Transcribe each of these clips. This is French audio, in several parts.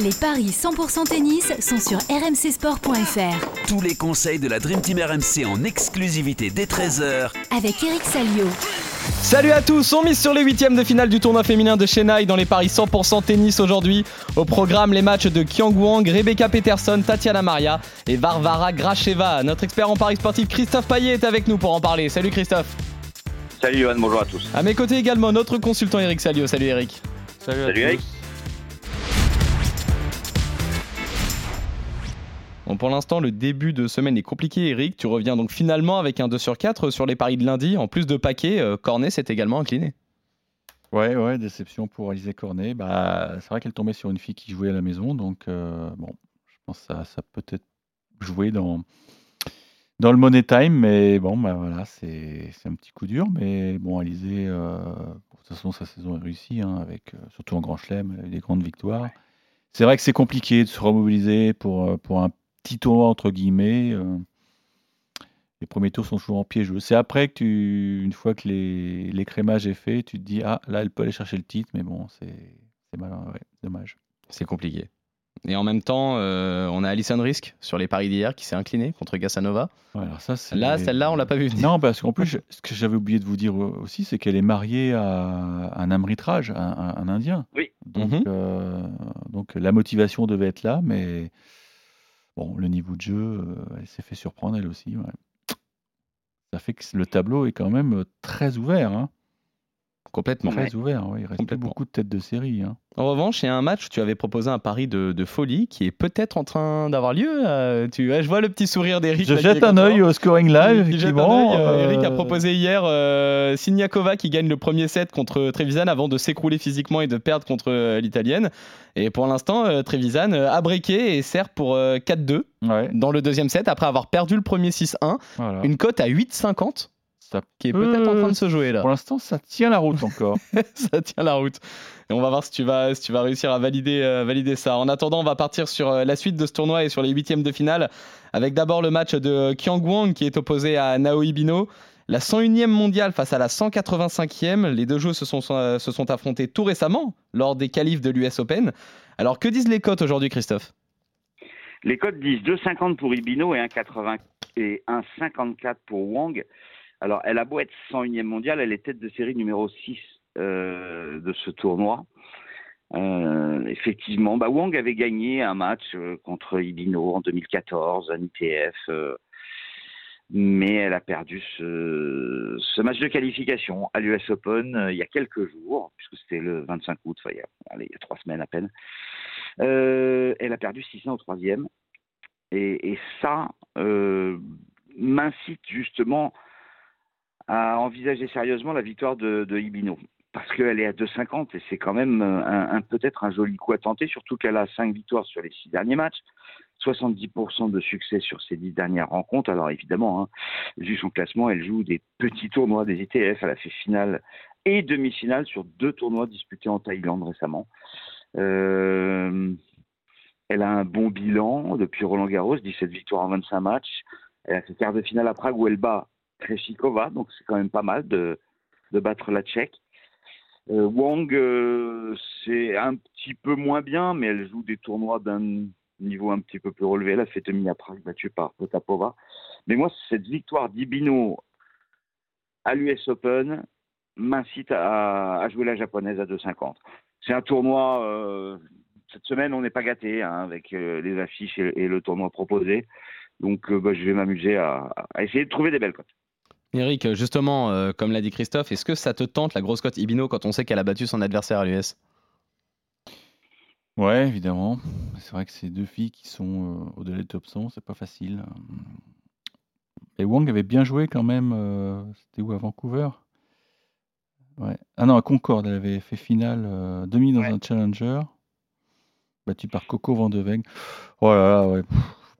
Les paris 100% tennis sont sur rmcsport.fr. Tous les conseils de la Dream Team RMC en exclusivité dès 13h Avec Eric Salio. Salut à tous, on mise sur les huitièmes de finale du tournoi féminin de Chennai dans les paris 100% tennis aujourd'hui. Au programme, les matchs de Kyang Wang, Rebecca Peterson, Tatiana Maria et Varvara Gracheva. Notre expert en paris sportif Christophe Payet est avec nous pour en parler. Salut Christophe. Salut Johan, bonjour à tous. À mes côtés également notre consultant Eric Salio. Salut Eric. Salut, à Salut tous. Eric. Bon, pour l'instant, le début de semaine est compliqué, Eric. Tu reviens donc finalement avec un 2 sur 4 sur les paris de lundi. En plus de paquet, euh, Cornet s'est également incliné. Ouais, ouais, déception pour Alizé Cornet. Bah, c'est vrai qu'elle tombait sur une fille qui jouait à la maison, donc euh, bon, je pense que ça, ça peut être joué dans, dans le Money Time, mais bon, bah voilà, c'est c'est un petit coup dur, mais bon, Alizé, euh, de toute façon, sa saison est réussie, hein, avec, euh, surtout en Grand Chelem, elle a eu des grandes victoires. C'est vrai que c'est compliqué de se remobiliser pour, pour un petit tournoi, entre guillemets. euh, les premiers tours sont toujours en piégeux. C'est après que tu, une fois que les, l'écrémage est fait, tu te dis ah là elle peut aller chercher le titre, mais bon c'est c'est mal, ouais, dommage. C'est compliqué. Et en même temps, euh, on a Alison Risk sur les paris d'hier qui s'est incliné contre Gassanova. Ouais, alors ça, c'est- Là, celle-là, on l'a pas vu venir. Non, parce qu'en plus, je- ce que j'avais oublié de vous dire aussi, c'est qu'elle est mariée à un Amritraj, un, un- un Indien. Oui. Donc, Mhm. euh, donc la motivation devait être là, mais bon, le niveau de jeu, euh, elle s'est fait surprendre elle aussi. Ça fait que le tableau est quand même euh, très ouvert. hein. Complètement. Très ouvert, ouais, il reste Complètement. beaucoup de têtes de série. hein. En revanche, il y a un match où tu avais proposé un pari de, de folie qui est peut-être en train d'avoir lieu. euh, tu, ouais, je vois le petit sourire d'Eric. Je là, qui jette un œil au scoring live, Il jette un effectivement. œil, euh, Eric a euh, proposé hier euh, Siniakova qui gagne le premier set contre Trevisan avant de s'écrouler physiquement et de perdre contre euh, l'italienne. Et pour l'instant, euh, Trevisan euh, a breaké et sert pour euh, 4-2 ouais, dans le deuxième set après avoir perdu le premier 6-1. voilà. Une cote à 8,50 Qui est peut-être en train de se jouer là. Pour l'instant, ça tient la route encore. ça tient la route. Et on va voir si tu vas, si tu vas réussir à valider, euh, valider ça. En attendant, on va partir sur euh, la suite de ce tournoi et sur les huitièmes de finale, avec d'abord le match de Kyang Wang qui est opposé à Naomi Bino. La 101e mondiale face à la 185e. Les deux jeux se sont, se sont affrontés tout récemment lors des qualifs de l'US Open. Alors que disent les cotes aujourd'hui, Christophe? Les codes disent 2,50 pour Ibino et 1,80 et 1,54 pour Wang. Alors, elle a beau être 101e mondiale, elle est tête de série numéro 6 euh, de ce tournoi. Euh, effectivement, bah, Wang avait gagné un match euh, contre Ibino en 2014, un ITF, mais elle a perdu ce, match de qualification à l'US Open il y a quelques jours, puisque c'était le 25 août, il, y a, trois semaines à peine. Elle a perdu 6-1 au troisième. Et, et ça m'incite justement à envisager sérieusement la victoire de, Ibino. Parce qu'elle est à 2,50 et c'est quand même un, un- peut-être un joli coup à tenter, surtout qu'elle a 5 victoires sur les 6 derniers matchs, 70% de succès sur ses 10 dernières rencontres. Alors évidemment, hein, vu son classement, elle joue des petits tournois, des ITF, elle a fait finale et demi-finale sur deux tournois disputés en Thaïlande récemment. Euh, elle a un bon bilan depuis Roland Garros, 17 victoires en 25 matchs. Elle a fait quart de finale à Prague où elle bat Kreshikova, donc c'est quand même pas mal de, battre la Tchèque. Euh, Wang, euh, c'est un petit peu moins bien, mais elle joue des tournois d'un niveau un petit peu plus relevé. Elle a fait demi à Prague, battue par Potapova. Mais moi, cette victoire d'Ibino à l'US Open m'incite à, jouer la japonaise à 2,50. C'est un tournoi. euh, cette semaine, on n'est pas gâté hein, avec euh, les affiches et, le tournoi proposé. Donc, bah, je vais m'amuser à, à essayer de trouver des belles cotes. Eric, justement, euh, comme l'a dit Christophe, est-ce que ça te tente la grosse cote Ibino quand on sait qu'elle a battu son adversaire à l'US Ouais, évidemment. C'est vrai que ces deux filles qui sont euh, au-delà du top 100, c'est pas facile. Et Wang avait bien joué quand même. euh, C'était où à Vancouver? Ouais. Ah non, à Concorde, elle avait fait finale euh, demi dans Ouais. un challenger, battue par Coco Vandeveg. Oh là là, ouais.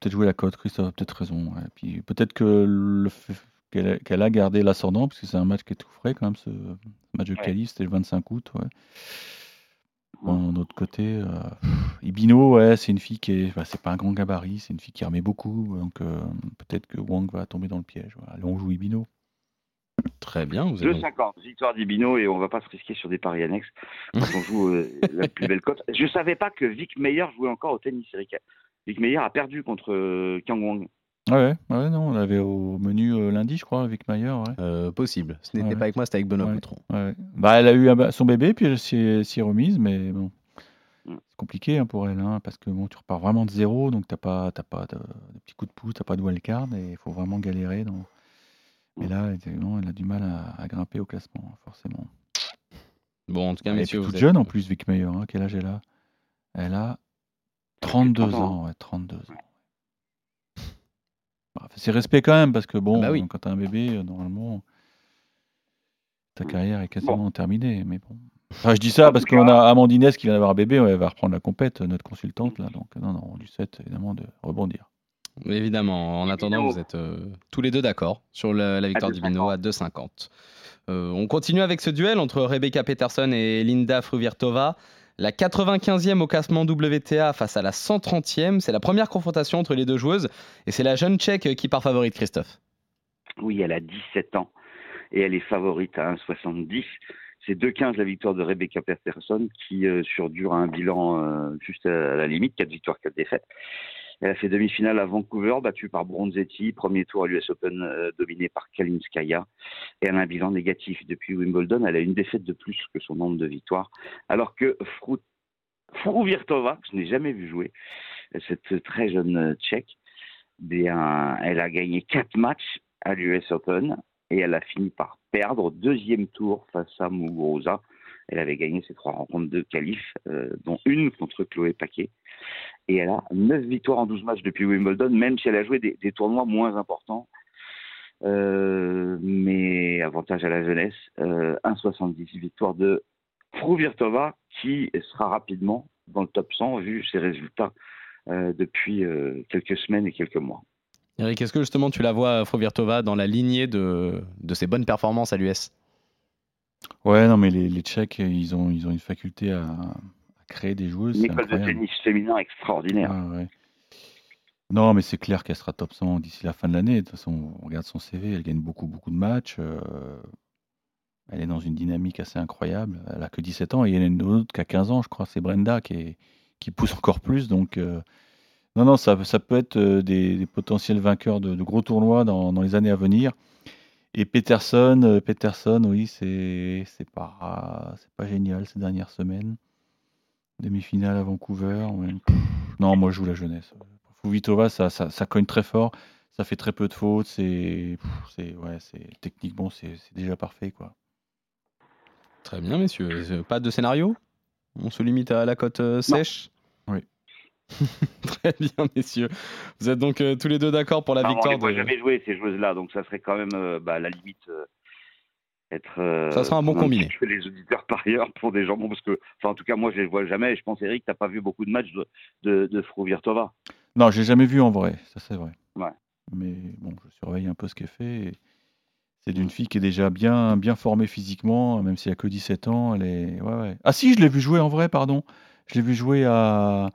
Peut-être jouer la cote, Christophe a peut-être raison. ouais. Puis peut-être que le fait qu'elle a, gardé l'ascendant, parce que c'est un match qui est tout frais quand même, ce match de qualif, c'était le 25 août. Ouais. Bon, D'un autre côté, euh, Ibino, ouais, c'est une fille qui est, bah, c'est pas un grand gabarit, c'est une fille qui remet beaucoup, donc euh, peut-être que Wang va tomber dans le piège. Voilà. Allez, on joue Ibino. Très bien, vous avez 2,50, victoire d'Ibino et on va pas se risquer sur des paris annexes quand on joue euh, la plus belle cote. Je savais pas que Vic Meyer jouait encore au tennis, Eric. Vic Meyer a perdu contre euh, Kang Wang. Ouais, ouais, non, on l'avait au menu euh, lundi, je crois, avec Mayer. Ouais. Euh, possible. Ce n'était Ouais. pas avec moi, c'était avec Benoît Ouais. Poutron. Ouais. Bah, elle a eu un ba- son bébé, puis elle s'y s'y est remise, mais bon. Mm. C'est compliqué hein, pour elle, hein, parce que bon, tu repars vraiment de zéro, donc t'as pas, t'as pas de, de petits coups de pouce, t'as pas de wildcard, et il faut vraiment galérer. Dans... Et là, effectivement, elle a du mal à, à grimper au classement, hein, forcément. Bon, en tout cas, Elle est messieurs, toute vous êtes- jeune en plus, Vic. Hein. Quel âge elle a? Elle a 32 30 ans. ans, ouais, 32 ans. C'est respect quand même, parce que bon, Ah bah oui. quand t'as un bébé, euh, normalement, ta carrière est quasiment terminée. Mais bon. Enfin, je dis ça parce qu'on a Amandine qui vient d'avoir un bébé, elle va reprendre la compète, notre consultante là. Donc non, non, on lui souhaite évidemment de rebondir. Évidemment, en attendant, vous êtes euh, tous les deux d'accord sur la, la victoire 2,50. d'Ibino à 2,50. Euh, on continue avec ce duel entre Rebecca Peterson et Linda Fruvirtova. La 95e au classement WTA face à la 130e. C'est la première confrontation entre les deux joueuses. Et c'est la jeune tchèque qui part favorite, Christophe. Oui, elle a 17 ans et elle est favorite à 1,70. C'est 2,15 la victoire de Rebecca Peterson qui euh, surdure un bilan euh, juste à la limite, 4 victoires, 4 défaites. Elle a fait demi-finale à Vancouver, battue par Bronzetti, premier tour à l'US Open euh, dominé par Kalinskaya. Et elle a un bilan négatif depuis Wimbledon. Elle a une défaite de plus que son nombre de victoires. Alors que Frou- que je n'ai jamais vu jouer, cette très jeune euh, tchèque, elle a gagné 4 matchs à l'US Open et elle a fini par perdre deuxième tour face à Muguruza. Elle avait gagné ses trois rencontres de qualif, euh, dont une contre Chloé Paquet. Et elle a 9 victoires en 12 matchs depuis Wimbledon, même si elle a joué des, tournois moins importants. Euh, mais avantage à la jeunesse, euh, 1,70 victoire de Fruvirtova, qui sera rapidement dans le top 100 vu ses résultats euh, depuis euh, quelques semaines et quelques mois. Eric, est-ce que justement tu la vois, Fruvirtova, dans la lignée de ses bonnes performances à l'US Ouais, non, mais les, les Tchèques, ils ont, ils ont une faculté à, à créer des joueuses. Une c'est école de incroyable. tennis féminin extraordinaire. Ah, ouais. Non, mais c'est clair qu'elle sera top 100 d'ici la fin de l'année. De toute façon, on regarde son CV, elle gagne beaucoup, beaucoup de matchs. euh, elle est dans une dynamique assez incroyable. Elle a que 17 ans et il y en a une autre qui a 15 ans, je crois. C'est Brenda qui, est- qui pousse encore plus. Donc, euh, non, non, ça, ça peut être euh, des, des potentiels vainqueurs de, de gros tournois dans, dans les années à venir. Et Peterson, euh, Peterson, oui, c'est c'est pas, c'est pas génial ces dernières semaines. Demi-finale à Vancouver. ouais. Non, moi je joue la jeunesse. Fuvitova, ça, ça, ça cogne très fort. Ça fait très peu de fautes. C'est, ouais, c'est techniquement, c'est c'est déjà parfait, quoi. Très bien, messieurs. Euh, Pas de scénario? On se limite à la cote euh, sèche? Oui. Très bien, messieurs. Vous êtes donc euh, tous les deux d'accord pour la Enfin, on victoire les voit de... jamais jouer ces joueuses-là, donc ça serait quand même euh, bah, à la limite euh, être. euh, Ça sera un bon combiné. peu les auditeurs par ailleurs pour des gens, parce que, enfin, en tout cas, moi je les vois jamais. Et je pense, Eric, t'as pas vu beaucoup de matchs de, de, de Fruvirtova. Non, j'ai jamais vu en vrai, ça c'est vrai. Ouais. Mais bon, je surveille un peu ce qu'elle fait. et C'est d'une fille qui est déjà bien, bien formée physiquement, même si elle a que 17 ans. Elle est... ouais, ouais. Ah si, je l'ai vu jouer en vrai, pardon. Je l'ai vu jouer à...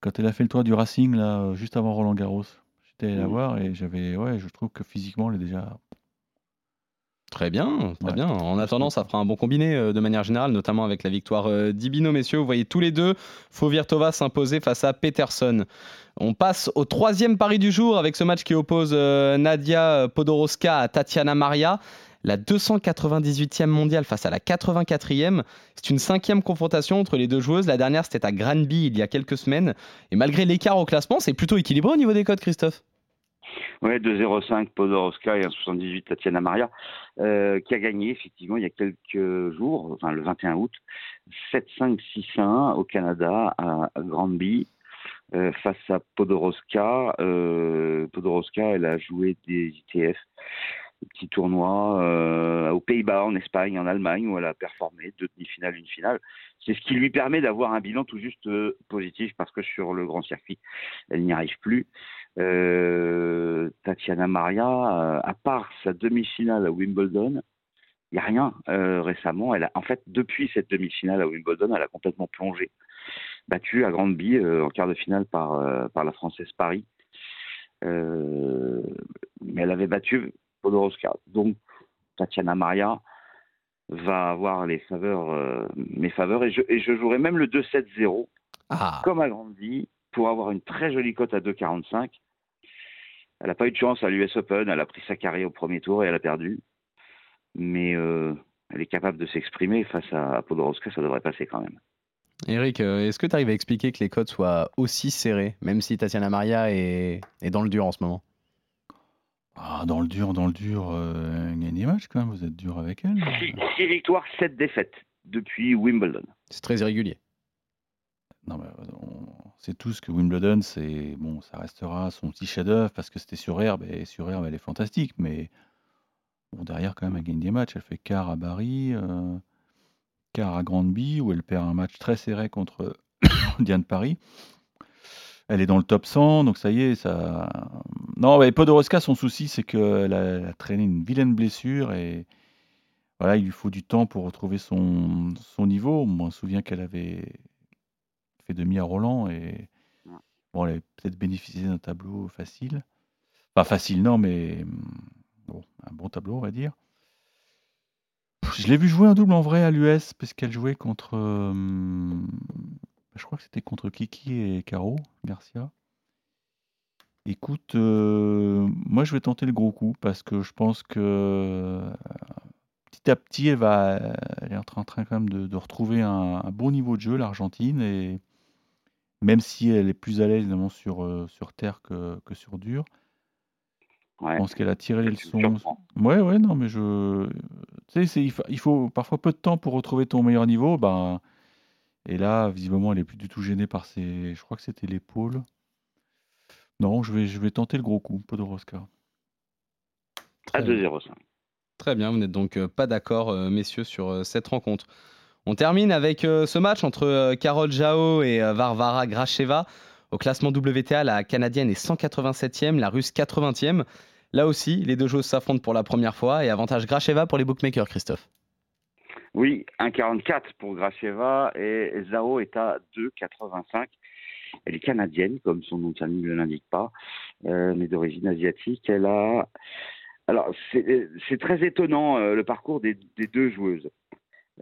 quand elle a fait le tour du Racing, là, juste avant Roland Garros. J'étais allé la voir et j'avais... Ouais, je trouve que physiquement, elle est déjà... Très bien, très Ouais. bien. En attendant, ça fera un bon combiné euh, de manière générale, notamment avec la victoire euh, d'Ibino, messieurs. Vous voyez tous les deux Fovirtova s'imposer face à Peterson. On passe au troisième pari du jour avec ce match qui oppose euh, Nadia Podoroska à Tatiana Maria. La 298e mondiale face à la 84e. C'est une cinquième confrontation entre les deux joueuses. La dernière, c'était à Granby il y a quelques semaines. Et malgré l'écart au classement, c'est plutôt équilibré au niveau des codes, Christophe. Ouais, 2,05 Podoroska et 1,78 Tatiana Maria, euh, qui a gagné effectivement il y a quelques jours, enfin le 21 août, 7-5, 6-1 au Canada à, Granby. euh, face à Podoroska. Euh, Podoroska, elle a joué des ITF, des petits tournois euh, aux Pays-Bas, en Espagne, en Allemagne, où elle a performé, deux demi-finales, une finale. C'est ce qui lui permet d'avoir un bilan tout juste euh, positif, parce que sur le grand circuit, elle n'y arrive plus. Euh, Tatiana Maria, euh, à part sa demi-finale à Wimbledon, il n'y a rien euh, récemment. Elle a, en fait, depuis cette demi-finale à Wimbledon, elle a complètement plongé. Battue à Grande-Bille euh, en quart de finale par, par la Française Paris. Euh, mais elle avait battu Podoroska. Donc, Tatiana Maria va avoir les faveurs, euh, mes faveurs. Et je, et je jouerai même le 2-7-0, Ah, comme a grandi, pour avoir une très jolie cote à 2,45. Elle n'a pas eu de chance à l'US Open. Elle a pris sa carrière au premier tour et elle a perdu. Mais euh, elle est capable de s'exprimer face à, à Podoroska. Ça devrait passer quand même. Eric, euh, est-ce que tu arrives à expliquer que les codes soient aussi serrés, même si Tatiana Maria est, est dans le dur en ce moment? Ah, dans le dur, dans le dur, euh, elle gagne des matchs quand même, vous êtes dur avec elle. 6 victoires, 7 défaites depuis Wimbledon. C'est très irrégulier. Non, mais euh, on sait tous que Wimbledon, c'est bon, ça restera son petit chef-d'œuvre parce que c'était sur herbe et sur herbe, elle est fantastique. Mais bon, derrière, quand même, elle gagne des matchs. Elle fait quart à Paris, euh, quart à Grandby, où elle perd un match très serré contre Diane Paris. Elle est dans le top 100, donc ça y est, ça. Non, mais Podoroska, son souci, c'est qu'elle a, elle a traîné une vilaine blessure et voilà, il lui faut du temps pour retrouver son, son niveau. Moi, je me souviens qu'elle avait fait demi à Roland et bon, elle avait peut-être bénéficié d'un tableau facile. Pas facile, non, mais bon, un bon tableau, on va dire. Je l'ai vu jouer un double en vrai à l'US parce qu'elle jouait contre. hum, je crois que c'était contre Kiki et Caro Garcia. Écoute, euh, moi je vais tenter le gros coup parce que je pense que euh, petit à petit elle va, elle est en train, en train quand même de, de retrouver un, un bon niveau de jeu l'Argentine et même si elle est plus à l'aise évidemment sur, euh, sur terre que, que sur dur, Ouais. je pense qu'elle a tiré les leçons. Ouais, ouais, non, mais je. Tu sais, il faut parfois peu de temps pour retrouver ton meilleur niveau. Ben, et là, visiblement, elle est plus du tout gênée par ses. Je crois que c'était l'épaule. Non, je vais, je vais tenter le gros coup, Podoroska. À Très bien. 2,05. Très bien, vous n'êtes donc euh, pas d'accord, euh, messieurs, sur euh, cette rencontre. On termine avec ce match entre Carole Jao et Varvara Gracheva. Au classement WTA, la Canadienne est 187e, la Russe 80e. Là aussi, les deux joueuses s'affrontent pour la première fois et avantage Gracheva pour les bookmakers, Christophe. Oui, 1,44 pour Gracheva et Zhao est à 2,85. Elle est canadienne, comme son nom de famille ne l'indique pas, euh, mais d'origine asiatique. Elle a. Alors, c'est très étonnant euh, le parcours des, deux joueuses.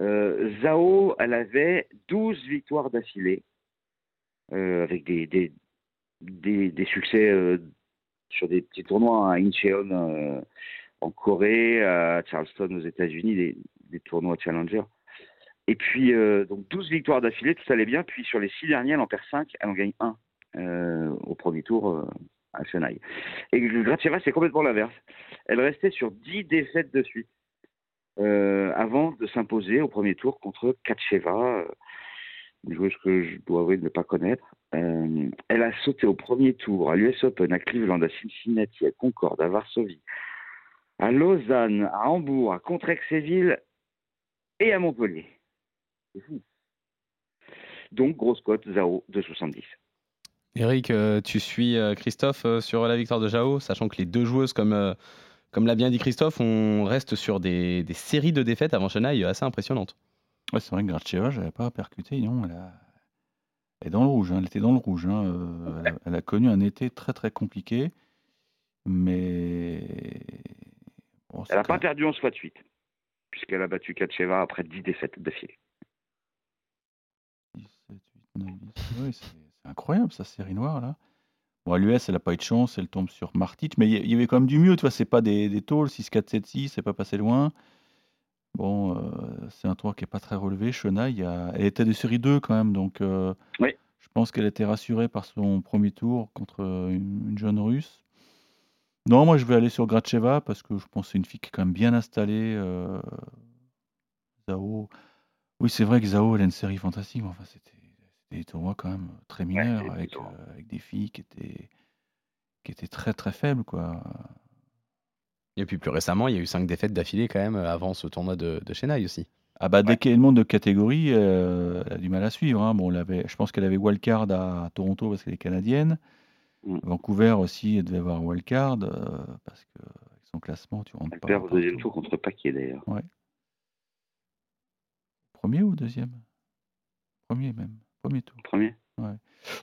Euh, Zhao, elle avait 12 victoires d'affilée, euh, avec des, succès sur des petits tournois à Incheon euh, en Corée, à Charleston aux États-Unis, des tournois Challenger. Et puis, euh, donc 12 victoires d'affilée, tout allait bien. Puis sur les six derniers, elle en perd 5, elle en gagne 1 au premier tour euh, à Chennai. Et Gracheva, c'est complètement l'inverse. Elle restait sur 10 défaites de suite euh, avant de s'imposer au premier tour contre Katcheva, euh, une joueuse que je dois avouer de ne pas connaître. Euh, elle a sauté au premier tour à l'US Open, à Cleveland, à Cincinnati, à Concorde, à Varsovie, à Lausanne, à Hambourg, à Contrexéville et à Montpellier. C'est fou. Donc, grosse cote, Zao, 2,70. Eric, euh, tu suis euh, Christophe euh, sur la victoire de Jao, sachant que les deux joueuses, comme, comme l'a bien dit Christophe, on reste sur des, des séries de défaites avant Chennai assez impressionnantes. Ouais, c'est vrai que Gracheva, je n'avais pas percuté. Non, elle, a- elle est dans le rouge. hein, Elle était dans le rouge. hein, euh, elle, a, elle a connu un été très très compliqué. Mais. bon, Elle n'a pas perdu 11 fois de suite, puisqu'elle a battu Katcheva après 10 défaites d'affilée. 6, 7, 8, 9, 10. Ouais, c'est incroyable, sa série noire, là. Bon, à l'US, elle n'a pas eu de chance, elle tombe sur Martic, mais il y, avait quand même du mieux, tu vois, c'est pas des, des tôles, 6, 4, 7, 6, c'est pas passé loin. Bon, euh, c'est un tour qui n'est pas très relevé. Shona, il y a... elle était de série 2 quand même, donc euh, Oui. je pense qu'elle était rassurée par son premier tour contre une, une jeune russe. Non, moi je vais aller sur Gracheva parce que je pense que c'est une fille qui est quand même bien installée. euh, Zhao. Oui, c'est vrai que Zhao, elle a une série fantastique, mais enfin, c'était des tournois quand même très mineurs avec, euh, avec des filles qui étaient, qui étaient très très faibles, quoi. Et puis plus récemment, il y a eu cinq défaites d'affilée quand même euh, avant ce tournoi de, de Chennai aussi. Ah bah dès Ouais. qu'elle monte de catégorie, euh, elle a du mal à suivre. hein. Bon, elle avait, je pense qu'elle avait wildcard à Toronto parce qu'elle est canadienne. Mm. Vancouver aussi, elle devait avoir wildcard euh, parce que avec son classement, tu rentres Elle pas. perd au deuxième tour contre Paquet d'ailleurs. Premier ou deuxième? Premier même. Premier tour. Premier.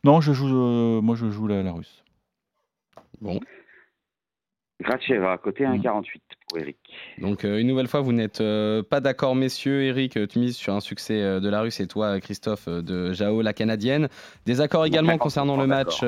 Non, je joue. euh, moi, je joue la, la russe. Bon. Gracheva, côté Mm. 1,48 pour Eric. Donc euh, une nouvelle fois, vous n'êtes euh, pas d'accord, messieurs. Eric, euh, tu mises sur un succès euh, de la Russe et toi, Christophe, de Jao, la Canadienne. Désaccord également 50% concernant le match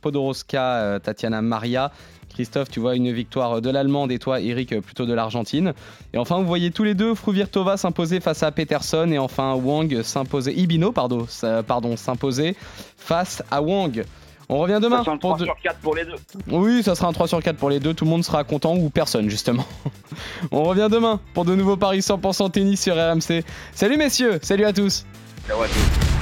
Podoroska, Tatiana Maria. Christophe, tu vois une victoire de l'Allemande et toi, Eric, plutôt de l'Argentine. Et enfin, vous voyez tous les deux Fruvirtova s'imposer face à Peterson et enfin Wang s'imposer, Ibino, pardon s'imposer face à Wang. On revient demain. 63 pour de- sur 4 pour les deux. oui, ça sera un 3 sur 4 pour les deux, tout le monde sera content ou personne justement. On revient demain pour de nouveaux paris 100% tennis sur RMC. Salut messieurs, salut à tous Ciao à tous.